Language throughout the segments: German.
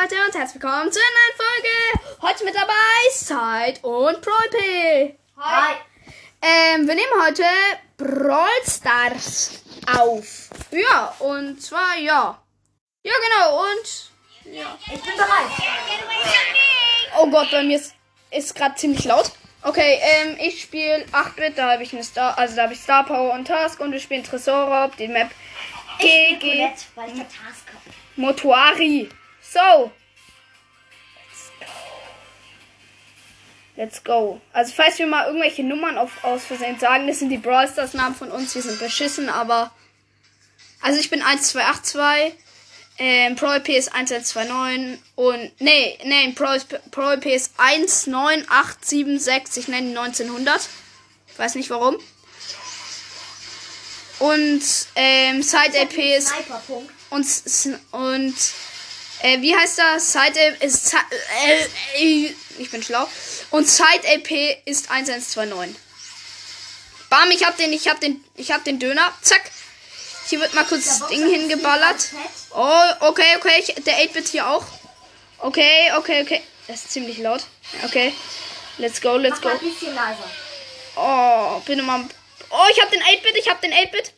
Leute und herzlich willkommen zu einer neuen Folge. Heute mit dabei Zeit und Proipel. Hi. Ähm, wir nehmen heute Brawl Stars auf. Ja, und zwar ja. Ja, genau, und ja. Ich bin bereit. Oh Gott, bei mir ist, ist gerade ziemlich laut. Okay, ähm, ich spiele 8-Bit, da habe ich eine Star, also da habe ich Star Power und Task und wir spielen Tresor Rob, die Map GG. Motuari. So. Let's go. Let's go. Also falls wir mal irgendwelche Nummern auf, aus Versehen sagen, das sind die Brawl Stars Namen von uns. Wir sind beschissen, aber... Also ich bin 1282, ähm, ProLP ist 1129 und... Nee, nee, ProLP ist 19876. Ich nenne ihn 1900. Ich weiß nicht warum. Und ähm, Side-AP ist... Und, und äh, wie heißt das? Side ist. Äh, ich bin schlau. Und Side AP ist 1129. Bam, ich hab den, ich hab den, ich hab den Döner. Zack. Hier wird mal kurz das Ding hingeballert. Oh, okay, okay. Ich, der 8-Bit hier auch. Okay, okay, okay. Das ist ziemlich laut. Okay. Let's go, let's Mach go. Ein bisschen leiser. Oh, bin immer. Oh, ich hab den 8-Bit, ich hab den 8-Bit.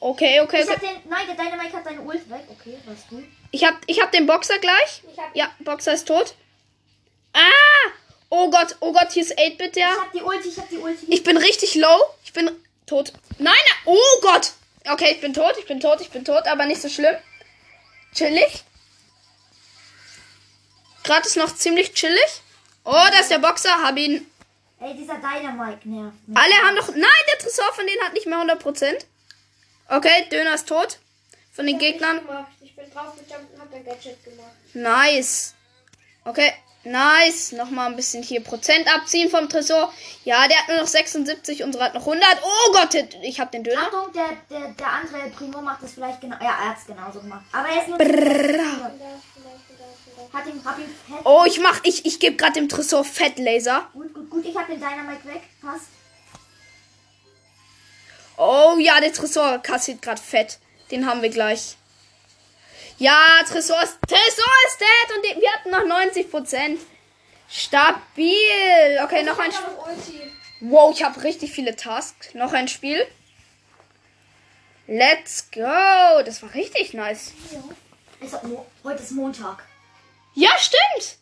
Okay, okay. Ich hab den, nein, der Dynamite hat seine Ult weg. Okay, was du? Ich hab, ich hab den Boxer gleich. ja, Boxer ist tot. Ah! Oh Gott, oh Gott, hier ist 8-Bit, ja. Ich hab die Ulti, ich hab die Ulti. Ich bin richtig low. Ich bin tot. Nein, oh Gott. Okay, ich bin tot, ich bin tot, ich bin tot, aber nicht so schlimm. Chillig. Gerade ist noch ziemlich chillig. Oh, da ist der Boxer, hab ihn. Ey, dieser Dynamite nervt. Alle haben doch... Nein, der Tresor von denen hat nicht mehr 100%. Okay, Döner ist tot. Von den Gegnern. Ich, ich bin draufgejumpt und hab ein Gadget gemacht. Nice. Okay, nice. Nochmal ein bisschen hier Prozent abziehen vom Tresor. Ja, der hat nur noch 76, unsere hat noch 100. Oh Gott, ich hab den Döner. Achtung, der, der, der andere Primo macht das vielleicht genau. Ja, er es genauso gemacht. Aber er ist nur. Brrrr. Hat ihn, hab ihn fett. Oh, ich mach, ich, ich geb grad dem Tresor Fettlaser. Gut, gut, gut, ich hab den Dynamite weg. Passt. Oh ja, der Tresor kassiert gerade fett. Den haben wir gleich. Ja, Tresor ist, Tresor ist dead und den, wir hatten noch 90%. Stabil. Okay, noch ein Spiel. Wow, ich habe richtig viele Tasks. Noch ein Spiel. Let's go. Das war richtig nice. Heute ist Montag. Ja, stimmt.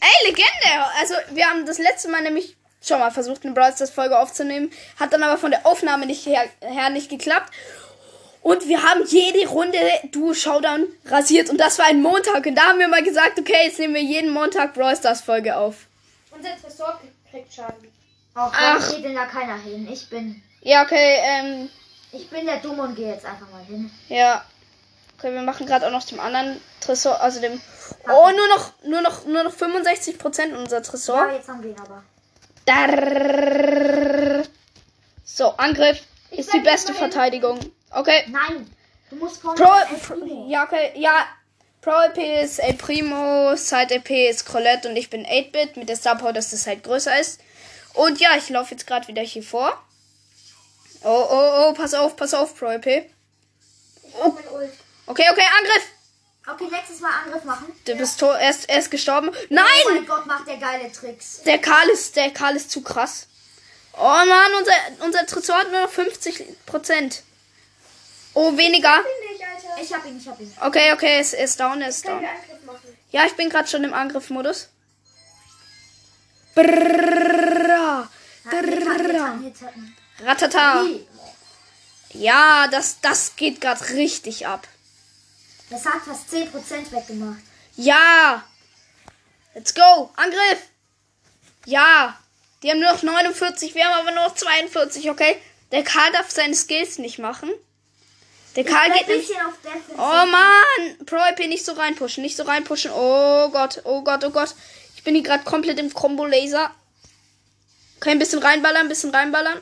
Ey, Legende. Also, wir haben das letzte Mal nämlich schon mal versucht, eine Brawl Stars Folge aufzunehmen. Hat dann aber von der Aufnahme nicht her, her nicht geklappt. Und wir haben jede Runde Duo Showdown rasiert. Und das war ein Montag. Und da haben wir mal gesagt, okay, jetzt nehmen wir jeden Montag Brawl Stars Folge auf. Unser Tresor kriegt Schaden. Auch Ach. geht denn da keiner hin. Ich bin. Ja, okay, ähm. Ich bin der Dumme und gehe jetzt einfach mal hin. Ja. Okay, wir machen gerade auch noch dem anderen Tresor, also dem. Oh, nur noch, nur noch, nur noch 65% unser Tresor. Ja, jetzt haben wir ihn aber. Darrrr. So, Angriff ich ist die beste Verteidigung. Okay. Nein. Du musst Pro, Pro Ja, okay. Ja. Pro EP ist El Primo, Side EP ist Colette und ich bin 8-Bit mit der Star dass das halt größer ist. Und ja, ich laufe jetzt gerade wieder hier vor. Oh, oh, oh, pass auf, pass auf, Pro EP. Oh. Okay, okay, Angriff! Okay, nächstes Mal Angriff machen. Du bist tot, er ist, er ist gestorben. Nein! Oh mein Gott, macht der geile Tricks. Der Karl ist, der Karl ist zu krass. Oh Mann, unser, unser Tresor hat nur noch 50%. Oh, weniger. Ich, hab ihn, ich hab ihn. Okay, okay, er ist, er ist down, er ist down. Ja, ich bin gerade schon im Angriffmodus. Brrrra. Hatten. Ratata. Ja, das, das geht gerade richtig ab. Das hat fast 10% weggemacht. Ja. Let's go. Angriff. Ja. Die haben nur noch 49, wir haben aber nur noch 42, okay? Der Karl darf seine Skills nicht machen. Der Karl Bleib geht nicht. Oh Mann. Pro IP nicht so reinpushen, nicht so reinpushen. Oh Gott, oh Gott, oh Gott. Ich bin hier gerade komplett im Combo-Laser. Okay, ein bisschen reinballern, ein bisschen reinballern.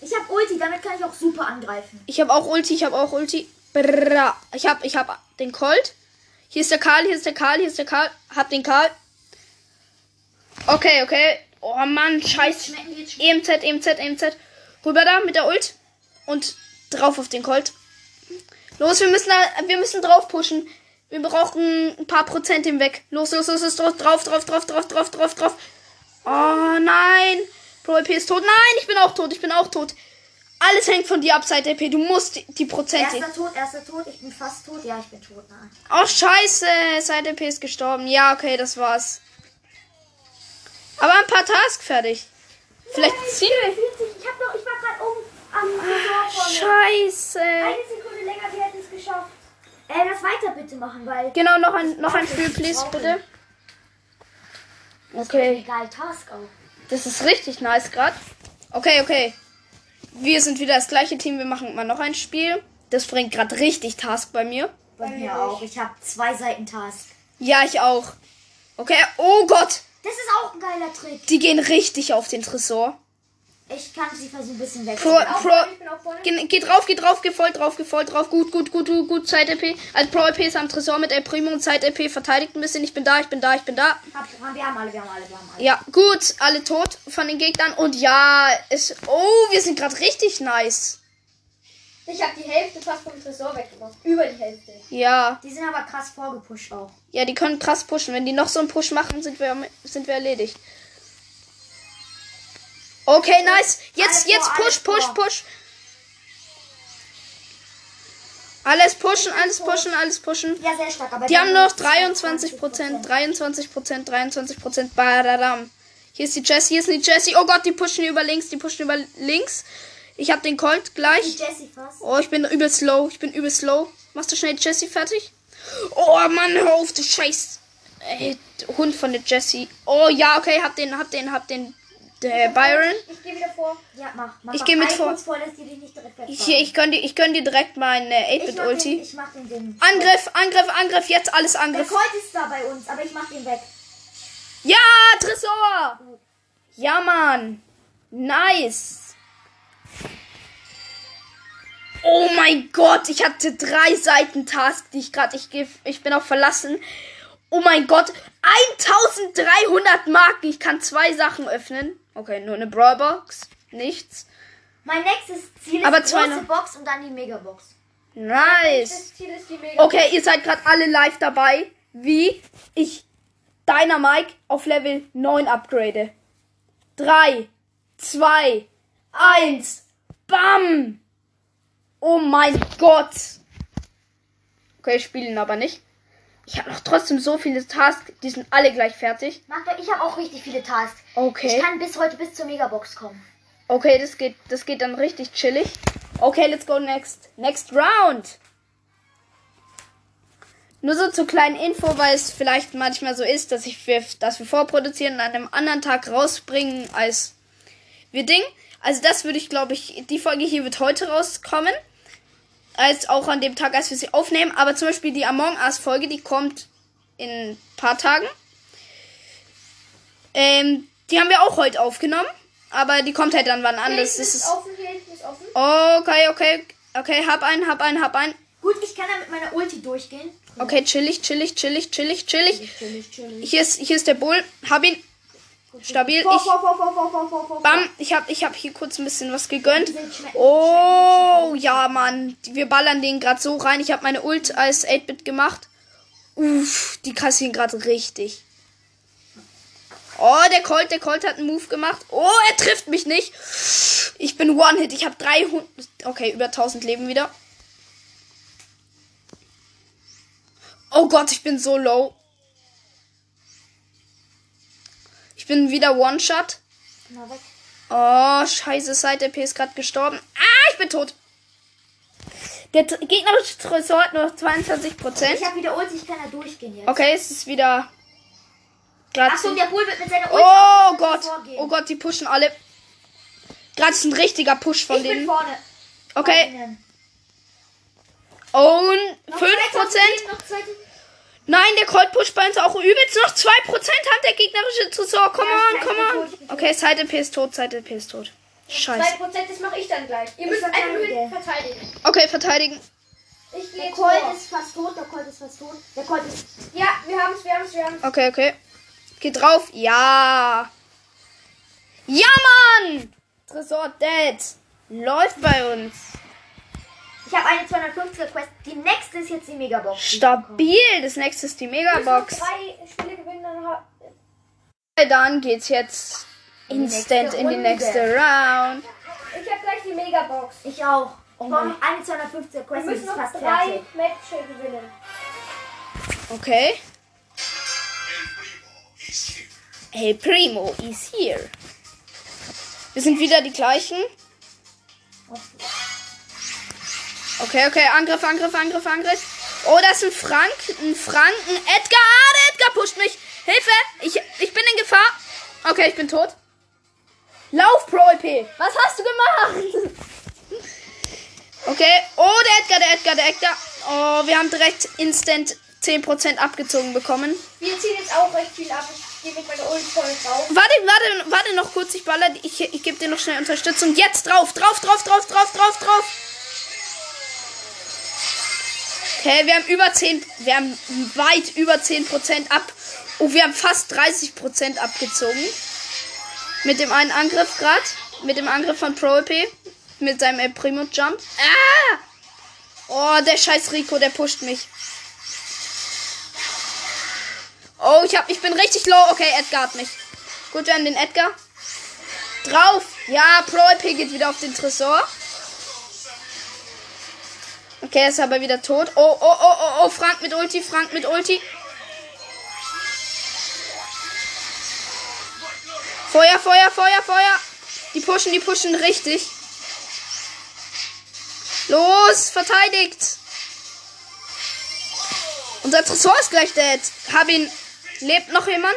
Ich hab Ulti, damit kann ich auch super angreifen. Ich habe auch Ulti, ich habe auch Ulti. Brrra. Ich habe ich hab den Colt. Hier ist der Karl, hier ist der Karl, hier ist der Karl. Hab den Karl. Okay, okay. Oh Mann, scheiß. Schmecken die jetzt EMZ, EMZ, EMZ. Rüber da mit der Ult. Und drauf auf den Colt. Los, wir müssen, wir müssen drauf pushen. Wir brauchen ein paar Prozent hinweg. Los, los, los, los, drauf, drauf, drauf, drauf, drauf, drauf, drauf, drauf. Oh nein. Pro EP ist tot. Nein, ich bin auch tot, ich bin auch tot. Alles hängt von dir ab, Side EP. Du musst die, Prozente. Erster Tod, erster Tod. Ich bin fast tot. Ja, ich bin tot. Nein. Oh, scheiße. Side EP ist gestorben. Ja, okay, das war's. Aber ein paar Tasks fertig. Vielleicht ziehen wir. 40. Ich, hab noch, ich war gerade oben am vorne. Scheiße. Eine Sekunde länger, wir hätten es geschafft. Äh, das weiter bitte machen, weil. Genau, noch ein, noch ein Spiel, please, bitte. Okay. Egal, Task auch. Das ist richtig nice gerade. Okay, okay. Wir sind wieder das gleiche Team. Wir machen mal noch ein Spiel. Das bringt gerade richtig Task bei mir. Bei mir auch. Ich habe zwei Seiten Task. Ja, ich auch. Okay. Oh Gott. Das ist auch ein geiler Trick. Die gehen richtig auf den Tresor. Ich kann sie versuchen, ein bisschen Pro, wegzunehmen. Pro, Ich bin auch vorne. geh, geh drauf, geh drauf, geh voll drauf, geh voll drauf. Gut, gut, gut, gut, gut. Zeit EP. Also Pro EP ist am Tresor mit El Primo und Zeit EP verteidigt ein bisschen. Ich bin da, ich bin da, ich bin da. Hab, wir haben alle, wir haben alle, wir haben alle. Ja, gut. Alle tot von den Gegnern. Und ja, es. Oh, wir sind gerade richtig nice. Ich habe die Hälfte fast vom Tresor weggemacht. Über die Hälfte. Ja. Die sind aber krass vorgepusht auch. Ja, die können krass pushen. Wenn die noch so einen Push machen, sind wir, sind wir erledigt. Okay, nice. Jetzt, Alles jetzt vor, push, push, vor. push. Alles pushen, alles pushen, alles pushen. Ja, sehr stark. Aber Die haben noch 23%. 23 Prozent, 23 Prozent, 23 Prozent. Badadam. Hier ist die Jessie, hier ist die Jessie. Oh Gott, die pushen über links, die pushen über links. Ich hab den Colt gleich. Oh, ich bin übel slow. Ich bin übel slow. Machst du schnell die Jessie fertig? Oh Mann, hör auf, du Scheiß. Ey, Hund von der Jessie. Oh ja, okay, hab den, hab den, hab den. Der Byron. Ich gehe wieder vor. Ja, mach. mach Ich mach geh mit vor. vor, dass die dich nicht direkt wegfahren. Hier, ich gönn dir, ich gönn dir direkt meine ich den, 8-Bit-Ulti. ich mach den Ding. Angriff, Angriff, Angriff. Jetzt alles Der Angriff. Colt ist da bei uns, aber ich mach den weg. Ja, Tresor. Ja, Mann. Nice. Oh mein Gott, ich hatte drei Seiten Task, die ich gerade, ich, ich bin auch verlassen. Oh mein Gott, 1300 Marken. Ich kann zwei Sachen öffnen. Okay, nur eine Brawlbox. Nichts. Mein nächstes Ziel ist Aber die große. Box und dann die Megabox. Nice. Mega. Okay, ihr seid gerade alle live dabei, wie ich Dynamike auf Level 9 upgrade. 3, 2, 1, bam! Oh mein Gott! Okay, ich spiele ihn aber nicht. Ich habe noch trotzdem so viele Tasks, die sind alle gleich fertig. Magda, ich habe auch richtig viele Tasks. Okay. Ich kann bis heute bis zur Megabox kommen. Okay, das geht, das geht dann richtig chillig. Okay, let's go next. Next round. Nur so zur kleinen Info, weil es vielleicht manchmal so ist, dass ich wir, dass wir vorproduzieren und an einem anderen Tag rausbringen als wir Ding. Also das würde ich, glaube ich, die Folge hier wird heute rauskommen. Als auch an dem Tag, als wir sie aufnehmen. Aber zum Beispiel die Among Us Folge, die kommt in ein paar Tagen. Ähm, die haben wir auch heute aufgenommen. Aber die kommt halt dann wann anders. Ist ist offen, ist offen. okay, okay. Okay, hab einen, hab einen, hab einen. Gut, ich kann da mit meiner Ulti durchgehen. Okay, chillig, chillig, chillig, chillig, chillig. Chillig, chillig. Hier ist, hier ist der Bull. Hab ihn. Stabil. Vor, Ich, vor, bam. Ich hab, ich hab hier kurz ein bisschen was gegönnt. Oh, ja, Mann. Wir ballern den gerade so rein. Ich habe meine Ult als 8-Bit gemacht. Uff, die kassieren gerade richtig. Oh, der Colt, der Colt hat einen Move gemacht. Oh, er trifft mich nicht. Ich bin One-Hit. Ich habe 300. Okay, über 1000 Leben wieder. Oh Gott, ich bin so low. Bin wieder One-Shot. Oh, scheiße, Side RP ist gerade gestorben. Ah, ich bin tot. Der gegnerische Tresor hat nur noch 22%. Ich habe wieder Ulti, ich kann da durchgehen jetzt. Okay, es ist wieder. Achtung, der Bull wird mit seiner Ulti oh Gott. Oh Gott, die pushen alle. Gerade ist ein richtiger Push von ich bin denen. vorne. Okay. Und Noch 5%. 2000 Leben, noch 2000. Nein, der Colt pusht bei uns auch übelst. Noch 2% hat der gegnerische Tresor. Come Ja, on, come on. Okay, Side RP ist tot, Side RP ist tot. Scheiße. 2%, das mache ich dann gleich. Ihr müsst einfach verteidigen. Okay, verteidigen. Ich gehe Der Colt vor. ist fast tot, der Colt ist fast tot. Der Colt ist. Ja, wir haben es, wir haben es, wir haben es. Okay, okay. Geht drauf. Ja. Ja, Mann! Tresor dead. Läuft bei uns. Ich habe eine 250er Quest. Die nächste ist jetzt die Megabox. die. Stabil. Das nächste ist die Megabox. Drei Spiele gewinnen, dann ha- Dann geht's jetzt instant in die Runde. nächste Round. ich habe gleich die Megabox. Ich auch. Oh noch eine 250er Wir Quest und müssen ist noch fast drei fertig. Matches gewinnen. Okay. Hey Primo is here. Wir sind wieder die gleichen. Okay, okay, Angriff, Angriff, Angriff, Angriff. Oh, das ist ein Frank, ein Franken. Edgar, ah, der Edgar pusht mich. Hilfe, ich, ich bin in Gefahr. Okay, ich bin tot. Lauf, Pro EP. Was hast du gemacht? Okay, oh, der Edgar, der Edgar, der Edgar. Oh, wir haben direkt instant 10% abgezogen bekommen. Wir ziehen jetzt auch recht viel ab. Ich gehe mit meiner Ult voll drauf. Warte, warte, warte noch kurz, ich baller, ich, ich gebe dir noch schnell Unterstützung. Jetzt drauf, drauf, drauf, drauf, drauf, drauf, drauf. Okay, wir haben über 10, wir haben weit über 10% ab. Oh, wir haben fast 30% abgezogen. Mit dem einen Angriff gerade. Mit dem Angriff von Pro EP. Mit seinem El Primo Jump. Ah! Oh, der scheiß Rico, der pusht mich. Oh, ich, hab, ich bin richtig low. Okay, Edgar hat mich. Gut, wir haben den Edgar. Drauf. Ja, Pro EP geht wieder auf den Tresor. Okay, ist aber wieder tot. Oh, oh, oh, oh, oh. Frank mit Ulti, Frank mit Ulti. Feuer, Feuer, Feuer, Feuer. Die pushen, die pushen richtig. Los, verteidigt. Unser Tresor ist gleich dead. Hab ihn. Lebt noch jemand?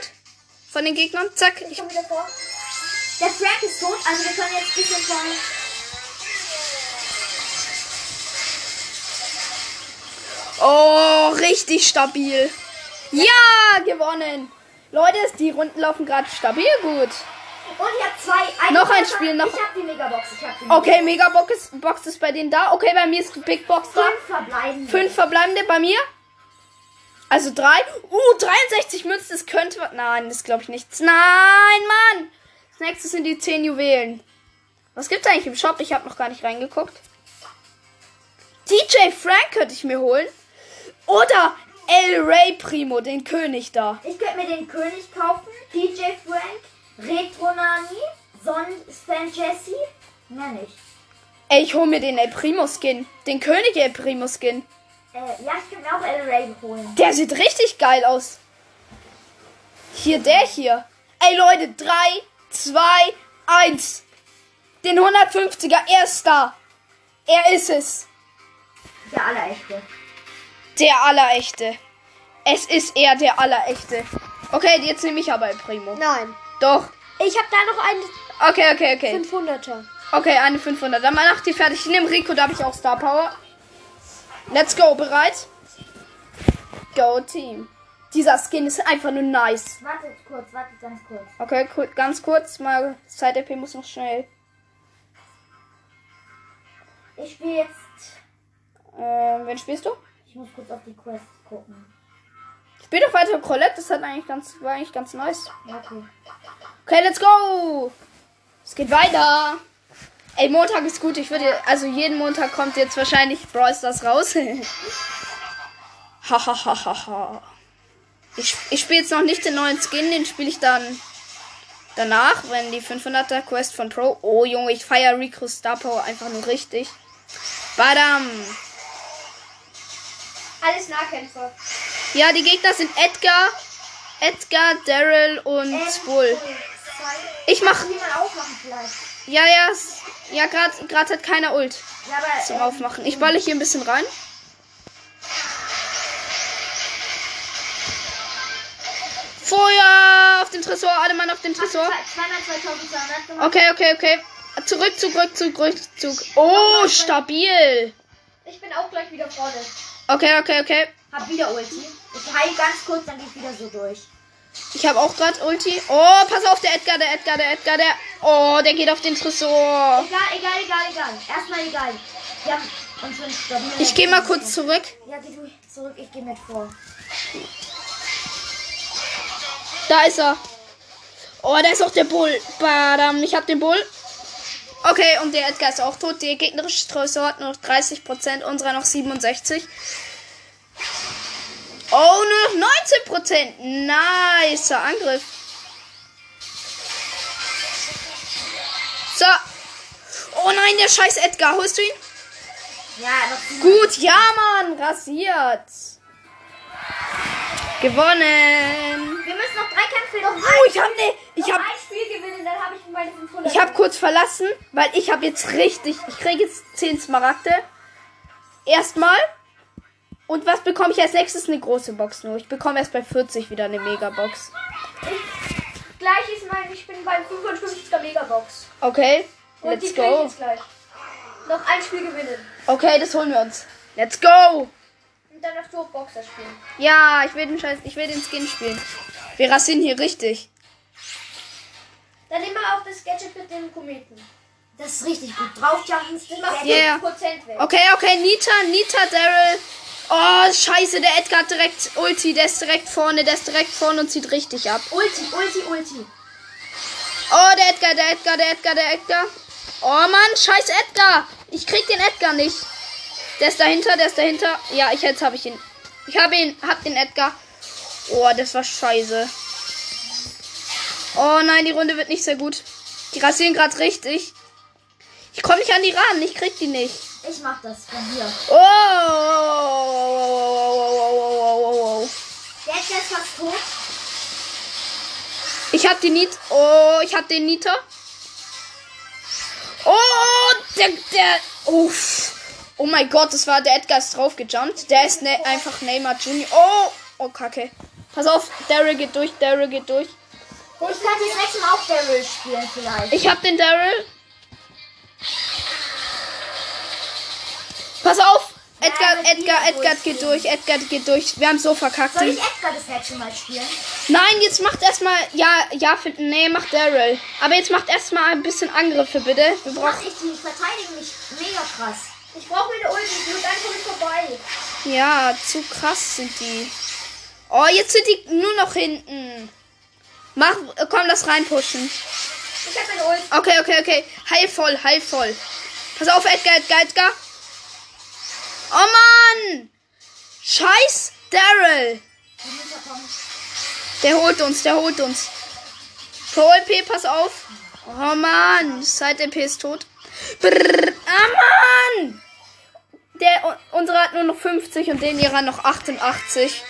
Von den Gegnern? Zack. Ich komme wieder vor. Der Frank ist tot, also wir können jetzt ein bisschen von. Oh, richtig stabil. Ja, gewonnen. Leute, die Runden laufen gerade stabil gut. Und ich habe zwei. Noch ein Spiel, noch- Ich habe die Megabox. Ich habe die Okay, Megabox ist, Box ist bei denen da. Okay, bei mir ist die Big Box da. Fünf verbleiben. Fünf verbleibende bei mir. Also drei. Uh, 63 Münzen, das könnte. wa- Nein, das glaube ich nichts. Nein, Mann. Das nächste sind die 10 Juwelen. Was gibt's eigentlich im Shop? Ich habe noch gar nicht reingeguckt. DJ Frank könnte ich mir holen. Oder El Rey Primo, den König da. Ich könnte mir den König kaufen. DJ Frank. Retro Nani. Son Stan Jesse. Mehr nicht. Ey, ich hole mir den El Primo Skin. Den König El Primo Skin. Äh, ja, ich könnte mir auch El Ray holen. Der sieht richtig geil aus. Hier, der hier. Ey, Leute, 3, 2, 1. Den 150er, er ist da. Er ist es. Der allerechte. Der Allerechte. Es ist er, der Allerechte. Okay, jetzt nehme ich aber El Primo. Nein. Doch. Ich habe da noch einen Okay, okay, okay. 500er. Okay, eine 500. Dann mach die fertig. Ich nehme Rico, da habe ich auch Star Power. Let's go, bereit? Go, Team. Dieser Skin ist einfach nur nice. Wartet kurz, wartet ganz kurz. Okay, cool. ganz kurz mal. Zeit-EP muss noch schnell. Ich spiele jetzt. Ähm, wen spielst du? Ich muss kurz auf die Quest gucken. Spiel doch weiter Colette, das hat eigentlich ganz, war eigentlich ganz nice. Okay. Okay, let's go! Es geht weiter. Ey, Montag ist gut. Ich würde, also jeden Montag kommt jetzt wahrscheinlich Brawl Stars raus. Hahaha. ich ich spiele jetzt noch nicht den neuen Skin, den spiele ich dann danach, wenn die 500er Quest von Pro. Oh Junge, ich feiere Rico Star Power einfach nur richtig. Badam. Alles Nahkämpfer. Ja, die Gegner sind Edgar, Edgar, Daryl und Ähm, Bull. Ich mach, ja, ja, ja, gerade grad hat keiner Ult Ja, aber. zum ähm, Aufmachen. Ich balle hier ein bisschen rein. Feuer auf den Tresor, alle Mann auf den Tresor. Zweimal 2200 gemacht. Okay, okay, okay. Zurück, zurück, zurück, zurück. Oh, stabil. Ich bin auch gleich wieder vorne. Okay, okay, okay. Hab wieder Ulti. Ich heile ganz kurz, dann geht wieder so durch. Ich habe auch gerade Ulti. Oh, pass auf, der Edgar, der Edgar, der Edgar, der. Oh, der geht auf den Tresor. Egal, egal, egal, egal. Erstmal egal. Wir haben unseren stabilen. Ich gehe mal kurz zurück. Ja, geh du zurück, ich gehe mit vor. Da ist er. Oh, da ist auch der Bull. Badam, ich hab den Bull. Okay, und der Edgar ist auch tot. Der gegnerische Tresor hat nur noch 30%, unserer noch 67%. Oh, nur noch 19%. Nicer Angriff. So. Oh nein, der scheiß Edgar. Holst du ihn? Ja. Gut, ja, Mann. Rasiert. Gewonnen. Wir müssen noch drei Kämpfe noch Oh, ich hab ne, ich Noch hab, ein Spiel gewinnen, dann habe ich meine 500. ich hab kurz verlassen, weil ich hab jetzt richtig, ich kriege jetzt 10 Smaragde. Erstmal. Und was bekomme ich als nächstes? Eine große Box nur. Ich bekomme erst bei 40 wieder eine Megabox. Gleich ist mein, ich bin beim 55er Megabox. Okay, Und let's ich go. jetzt gleich. Noch ein Spiel gewinnen. Okay, das holen wir uns. Let's go. Dann auf Duo Boxer spielen. Ja, ich will den Scheiß, ich will den Skin spielen. Wir rasieren hier richtig. Dann nehmen wir auch das Gadget mit dem Kometen. Das ist richtig gut. Draufjumpen. Das macht Yeah. 5% weg. Okay, okay, Nita, Nita, Daryl. Oh, scheiße, der Edgar hat direkt Ulti, der ist direkt vorne, der ist direkt vorne und zieht richtig ab. Ulti, Ulti, Ulti. Oh, der Edgar, der Edgar, der Edgar, der Edgar. Oh Mann, scheiß Edgar. Ich krieg den Edgar nicht. Der ist dahinter, der ist dahinter. Ja, ich jetzt habe ich ihn. Ich habe ihn, hab den Edgar. Oh, das war scheiße. Oh nein, die Runde wird nicht sehr gut. Die rasieren gerade richtig. Ich komme nicht an die ran, ich krieg die nicht. Ich mach das von hier. Oh, oh, oh, oh, oh, oh, oh, oh. Der ist jetzt fast tot. Ich hab die Nit. Oh, ich hab den Nita. Oh, der, der. Uff. Oh mein Gott, das war der Edgar ist drauf gejumpt. Der ist ne, einfach Neymar Junior. Oh, oh Kacke. Pass auf, Daryl geht durch, Daryl geht durch. Ich jetzt nächstes Mal auch Daryl spielen vielleicht. Ich hab den Daryl. Pass auf! Edgar, mit Edgar, Edgar geht durch, Edgar geht durch. Wir haben so verkackt. Soll ich Edgar das Match schon mal spielen? Nein, jetzt macht erstmal. Ja, ja, für, nee, macht Daryl. Aber jetzt macht erstmal ein bisschen Angriffe, bitte. Wir Mach brauchen. ich die verteidigen mich mega krass. Ich brauche mir eine Ulti, ich muss komme ich vorbei. Ja, zu krass sind die. Oh, jetzt sind die nur noch hinten. Mach, äh, komm, lass reinpushen. Ich habe eine Ulti. Okay, okay, okay. Heil voll, heil voll. Pass auf, Edgar, Edgar, Edgar. Oh Mann! Scheiß Daryl. Die. Der holt uns, der holt uns. Pro LP, pass auf. Oh Mann, Side LP ist tot. Brrr, ah Mann! Unsere hat nur noch 50 und den ihrer noch 88.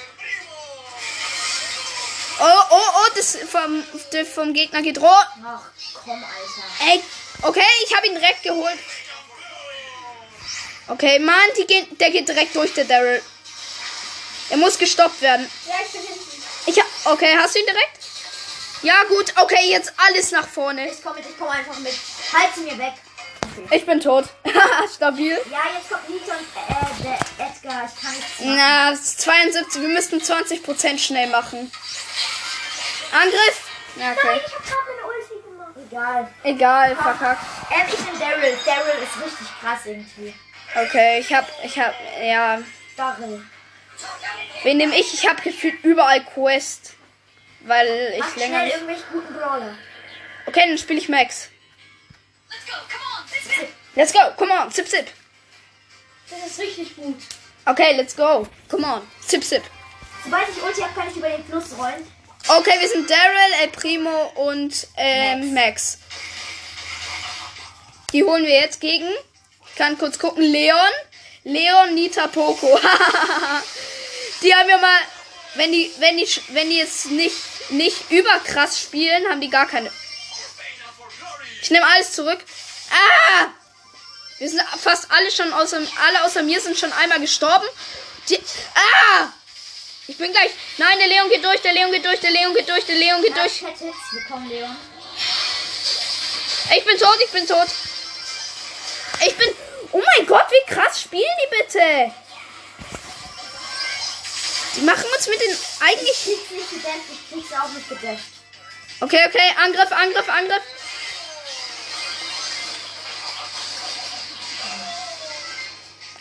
Oh, oh, oh, das vom, der vom Gegner geht roh. Ach, komm, Alter. Ey, okay, ich habe ihn direkt geholt. Okay, Mann, die gehen, der geht direkt durch, der Daryl. Er muss gestoppt werden. Ja, ich bin hinten. Ich hab, okay, hast du ihn direkt? Ja, gut, okay, jetzt alles nach vorne. Ich komme ich komme einfach mit. Halt sie mir weg. Ich bin tot. Stabil. Ja, jetzt kommt Nita und äh, der Edgar. Ich kann nichts machen. Na, es ist 72, wir müssten 20% schnell machen. Angriff! Ja, okay. Nein, ich hab gerade eine Ulti gemacht. Egal. Egal, verkackt. Ähm, ich bin Daryl. Daryl ist richtig krass irgendwie. Okay, ich hab, ich hab, ja. Daryl. Wen nehme ich? Ich hab gefühlt überall Quest. Weil ich Mach länger schnell nicht. irgendwelche guten Brawler. Okay, dann spiele ich Max. Let's go, come on, zip zip. Das ist richtig gut. Okay, let's go. Come on, zip zip. Sobald ich Ulti habe, kann ich über den Fluss rollen. Okay, wir sind Daryl, El Primo und ähm, Max. Die holen wir jetzt gegen. Ich kann kurz gucken. Leon. Leon, Nita, Poco. die haben ja mal, wenn die, wenn die, wenn die jetzt nicht, nicht überkrass spielen, haben die gar keine. Ich nehme alles zurück. Ah! Wir sind fast alle schon außer, alle außer mir sind schon einmal gestorben. Die, ah! Ich bin gleich. Nein, der Leon geht durch, der Leon geht durch, der Leon geht durch, der Leon geht durch. Bekommen, Leon. Ich bin tot, ich bin tot. Ich bin. Oh mein Gott, wie krass spielen die bitte? Die machen uns mit den eigentlich. Ich krieg's nicht gedämpft, ich krieg's auch nicht gedämpft. Okay, okay, Angriff, Angriff, Angriff.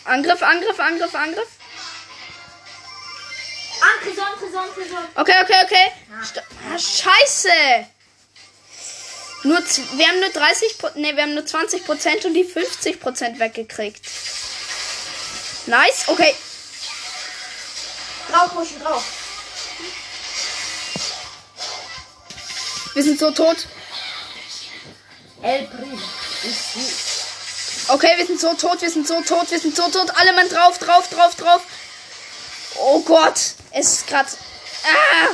Angriff, Angriff, Angriff, Angriff. Trison, Trison, Trison. Okay, okay, okay. St ah, scheiße. Nur, wir haben nur 30, Pro- nee, wir haben nur 20 Prozent und die 50 Prozent weggekriegt. Nice, okay. Drauf pushen, drauf. Wir sind so tot. El Primo. Ist. Okay, wir sind so tot, wir sind so tot, wir sind so tot. Alle Mann drauf, drauf, drauf, drauf. Oh Gott, es ist gerade. Ah!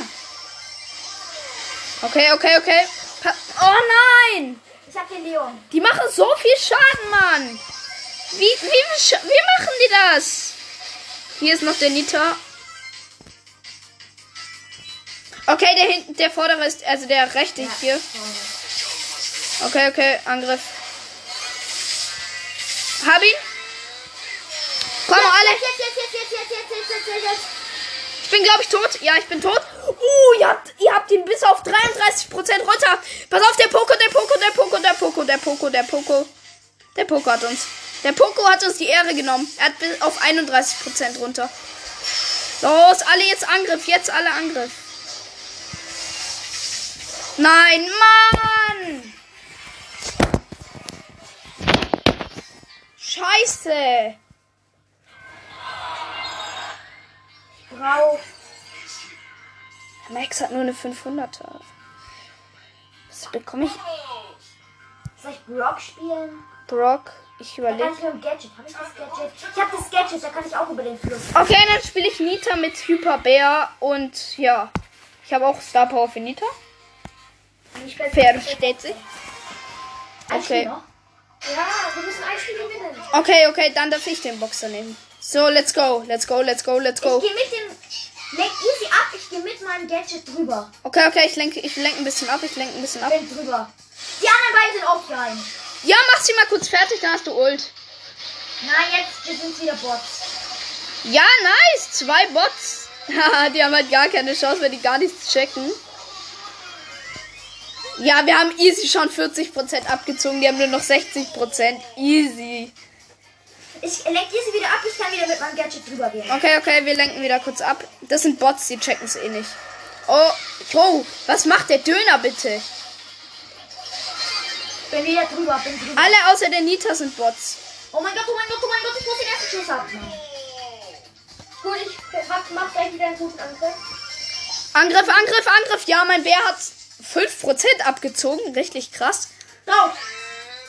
Okay, okay, okay. Pa oh nein! Ich hab den Leon. Die machen so viel Schaden, Mann. Wie, wie, wie, wie machen die das? Hier ist noch der Nita. Okay, der hinten, der vordere ist, also der rechte hier. Okay, okay, Angriff. Hab ihn. Komm, alle. Jetzt, jetzt, jetzt, jetzt, jetzt, jetzt, jetzt, jetzt, jetzt, jetzt. Ich bin, glaube ich, tot. Ja, ich bin tot. Uh, ihr habt, ihr habt ihn bis auf 33% runter. Pass auf, der Poko, der Poko, der Poko, der Poko, der Poko, der Poko. Der Poko hat uns. Der Poko hat uns die Ehre genommen. Er hat bis auf 31% runter. Los, alle jetzt Angriff. Jetzt alle Angriff. Nein, Mann! Scheiße! Brauch. Max hat nur eine 500er. Was bekomme ich? Soll ich Brock spielen? Brock, ich Da kann überlege. ich Gadget. Hab ich das Gadget? Ich hab das Gadget, da kann ich auch über den Fluss. Okay, dann spiele ich Nita mit Hyper Bär und ja. Ich habe auch Star Power für Nita. Ich Versteht sich. Okay. Ja, wir müssen ein Spiel gewinnen. Okay, okay, dann darf ich den Boxer nehmen. So, let's go, let's go, let's go, let's Ich go. gehe mit dem. Lenk easy ab, ich gehe mit meinem Gadget drüber. Okay, okay, ich lenke, ich lenke ein bisschen ab, ich lenke ein bisschen ab. Bin drüber. Die anderen beiden sind offline. Ja, mach sie mal kurz fertig, dann hast du Ult. Nein, jetzt sind wieder Bots. Ja, nice, zwei Bots. Haha, die haben halt gar keine Chance, weil die gar nichts checken. Ja, wir haben easy schon 40% abgezogen, die haben nur noch 60%. Easy. Ich lenk easy wieder ab, ich kann wieder mit meinem Gadget drüber gehen. Okay, okay, wir lenken wieder kurz ab. Das sind Bots, die checken es eh nicht. Oh, oh, was macht der Döner bitte? Bin wieder drüber, bin drüber. Alle außer der Nita sind Bots. Oh mein Gott, oh mein Gott, oh mein Gott, ich muss den ersten Schuss abmachen. Gut, ich hab, mach gleich wieder einen guten Angriff. Angriff, Angriff, Angriff. Ja, mein Bär hat 5% abgezogen. Richtig krass. Drauf!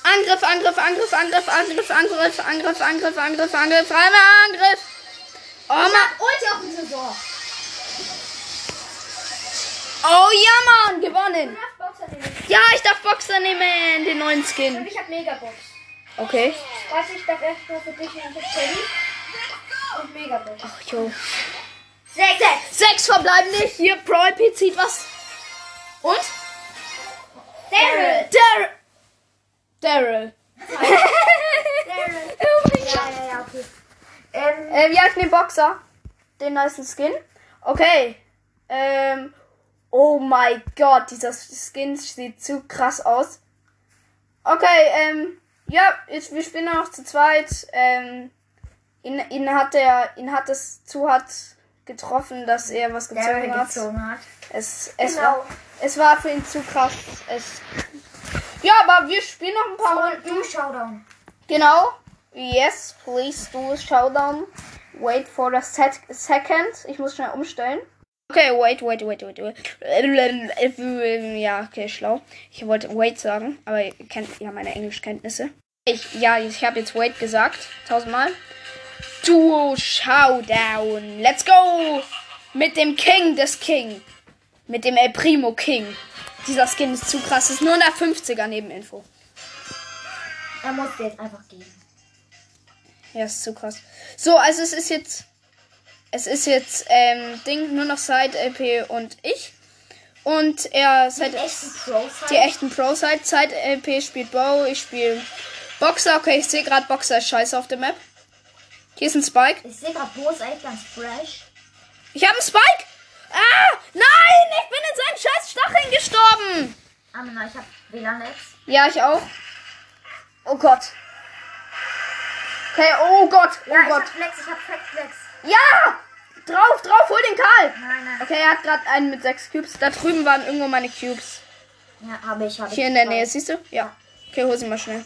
Angriff, Angriff, Angriff, Angriff, Angriff, Angriff, Angriff, Angriff, Angriff, Angriff, einmal Angriff. Oh, Ich Mann. Ulti auf dem Tresor. Oh ja, Mann, gewonnen. Ja, ich darf Boxer nehmen, den neuen Und Skin. ich hab Megabox. Okay. Warte, ich darf erst mal für dich und für Teddy. Und Megabox. Ach, jo. Sechs, sechs. Sechs verbleibende. Hier, Pro IP zieht was. Und? Daryl. Daryl. Daryl. Daryl. Oh mein Ja, ja, ja, okay. Ähm, Ähm, ja, ich nehme Boxer. Den nicen Skin. Okay. Ähm. Oh mein Gott, dieser Skin sieht zu krass aus. Okay, ähm. Ja, jetzt, wir spielen noch zu zweit. Ähm. Ihn, ihn hat der, ihn hat es zu hart getroffen, dass er was gezogen Daryl hat. gezogen hat. Es, es, Genau. war, es war für ihn zu krass. Es, ja, aber wir spielen noch ein paar Und Runden. du Showdown. Genau. Yes, please do a showdown. Wait for a set second. Ich muss schnell umstellen. Okay, wait, wait, wait, wait, wait. Ja, okay, schlau. Ich wollte wait sagen, aber ihr kennt ja meine Englischkenntnisse. Ich, ja, ich habe jetzt wait gesagt. Tausendmal. Duo Showdown. Let's go! Mit dem King des King. Mit dem El Primo King. Dieser Skin ist zu krass. Ist nur in der 50er Nebeninfo. Er musste jetzt einfach gehen. Ja, ist zu krass. So, also es ist jetzt. Es ist jetzt, ähm, Ding, nur noch Side LP und ich. Und er Side, Die echten Pros halt. die echten Pros halt. Side LP spielt Bow, ich spiele Boxer. Okay, ich sehe gerade Boxer ist scheiße auf der Map. Hier ist ein Spike. Ich sehe gerade Bo ist eigentlich ganz fresh. Ich habe einen Spike! Ah! Nein! Ich bin in seinen scheiß Stacheln gestorben! Ah, nein, ich hab WLAN-Netz. Ja, ich auch. Oh Gott. Okay, oh Gott, oh Ja, ich Gott. hab Flex, ich hab Flex, Flex. Ja! Drauf, drauf, hol den Karl! Nein, nein. Okay, er hat gerade einen mit sechs Cubes. Da drüben waren irgendwo meine Cubes. Ja, habe ich, habe ich. Hier in der. Nähe, siehst du? Ja. Okay, hol sie mal schnell.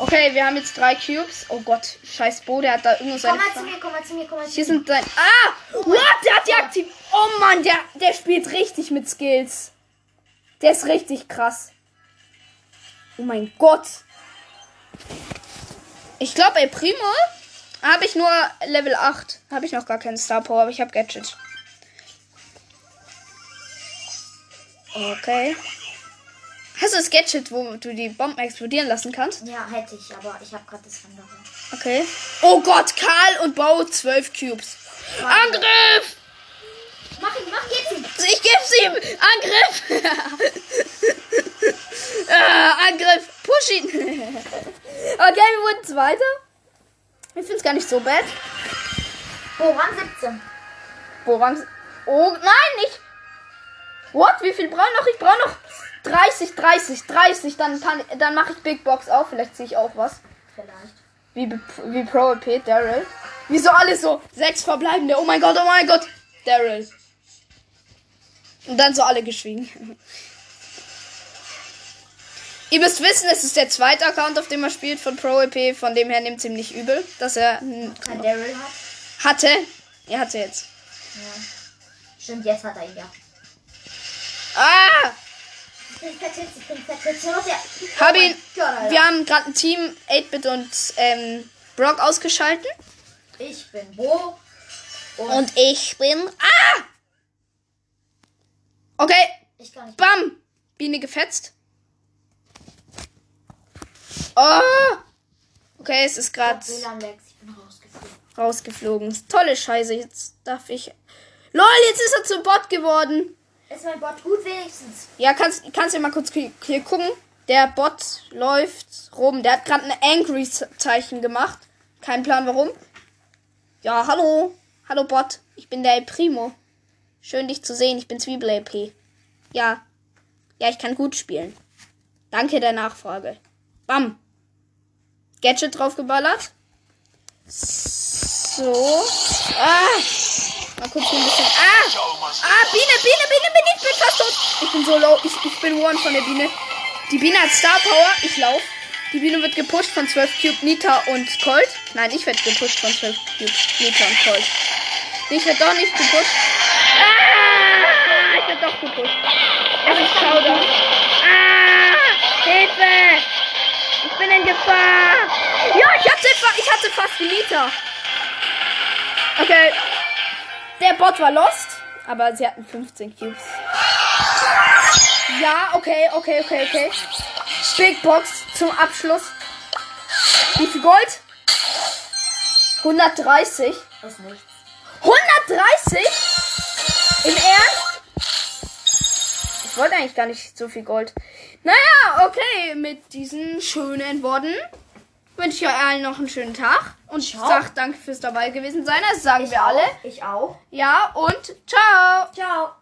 Okay, wir haben jetzt drei Cubes. Oh Gott, scheiß Bo, der hat da irgendwo Komm seine... mal zu mir, komm mal zu mir, komm mal zu Hier mir. sind sein... Ah! What? Der hat die aktiv... Oh Mann, der, der spielt richtig mit Skills. Der ist richtig krass. Oh mein Gott. Ich glaube, ey, Primo habe ich nur Level 8. Habe ich noch gar keinen Star Power, aber ich habe Gadget. Okay. Hast du das Gadget, wo du die Bomben explodieren lassen kannst? Ja, hätte ich, aber ich habe gerade das andere. Okay. Oh Gott, Karl und Bau 12 Cubes. Angriff! Mach ihn, mach jetzt ihn. Ich geb's ihm! Angriff! äh, Angriff! Push ihn! okay, wir wurden Zweiter. Ich find's gar nicht so bad. Oh, Rang 17. Woran? Oh, nein, nicht! What? Wie viel brauche ich noch? Ich brauche noch 30, 30, 30. Dann, kann, dann mache ich Big Box auf. Vielleicht ziehe ich auch was. Vielleicht. Wie, wie Pro EP, Daryl. Wieso alles so? Sechs verbleibende. Oh mein Gott, oh mein Gott. Daryl. Und dann so alle geschwiegen. Ihr müsst wissen, es ist der zweite Account, auf dem er spielt von Pro EP. Von dem her nimmt es ihm nicht übel, dass er hm, Kein Daryl hat. hatte. Er hatte jetzt. Ja. Stimmt, jetzt hat er ihn ja. Ah! Ich bin vertippt, ich bin. Hab Oh mein ihn. Gott. Wir haben gerade ein Team 8-Bit und ähm, Brock ausgeschalten. Ich bin Bo. Und, Und ich bin. Ah! Okay, ich kann nicht. Bam! Biene gefetzt. Oh! Okay, es ist gerade bin rausgeflogen. rausgeflogen. Tolle Scheiße. Jetzt darf ich. LOL, jetzt ist er zum Bot geworden. Ist mein Bot gut wenigstens? Ja, kannst, kannst du mal kurz hier hier gucken. Der Bot läuft rum. Der hat gerade ein Angry-Zeichen gemacht. Kein Plan warum. Ja, hallo. Hallo Bot. Ich bin der El Primo. Schön dich zu sehen. Ich bin Zwiebel LP. Ja. Ja, ich kann gut spielen. Danke der Nachfrage. Bam. Gadget draufgeballert. So. Ah. Mal kurz hier ein bisschen. Ah. Ah, Biene, Biene, Biene, Biene. Ich bin fast tot. Ich bin so low. Ich, ich bin one von der Biene. Die Biene hat Star Power. Ich lauf. Die Biene wird gepusht von 12 Cube, Nita und Colt. Nein, ich werde gepusht von 12 Cube, Nita und Colt. Ich werde doch nicht gepusht. Ah, ich werde doch gepusht. Es ist Showdown. Ah, Hilfe! Ich bin in Gefahr. Ja, ich hatte, ich hatte fast die Nita. Okay. Der Bot war lost, aber sie hatten 15 Cubes. Ja, okay, okay, okay, okay. Big Box zum Abschluss. Wie viel Gold? 130. Ist nichts. 130? Im Ernst? Ich wollte eigentlich gar nicht so viel Gold. Naja, okay, mit diesen schönen Worten wünsche ich euch allen noch einen schönen Tag. Und ich sag danke fürs dabei gewesen sein. Das sagen wir alle. Ich auch. Ja, und ciao. Ciao.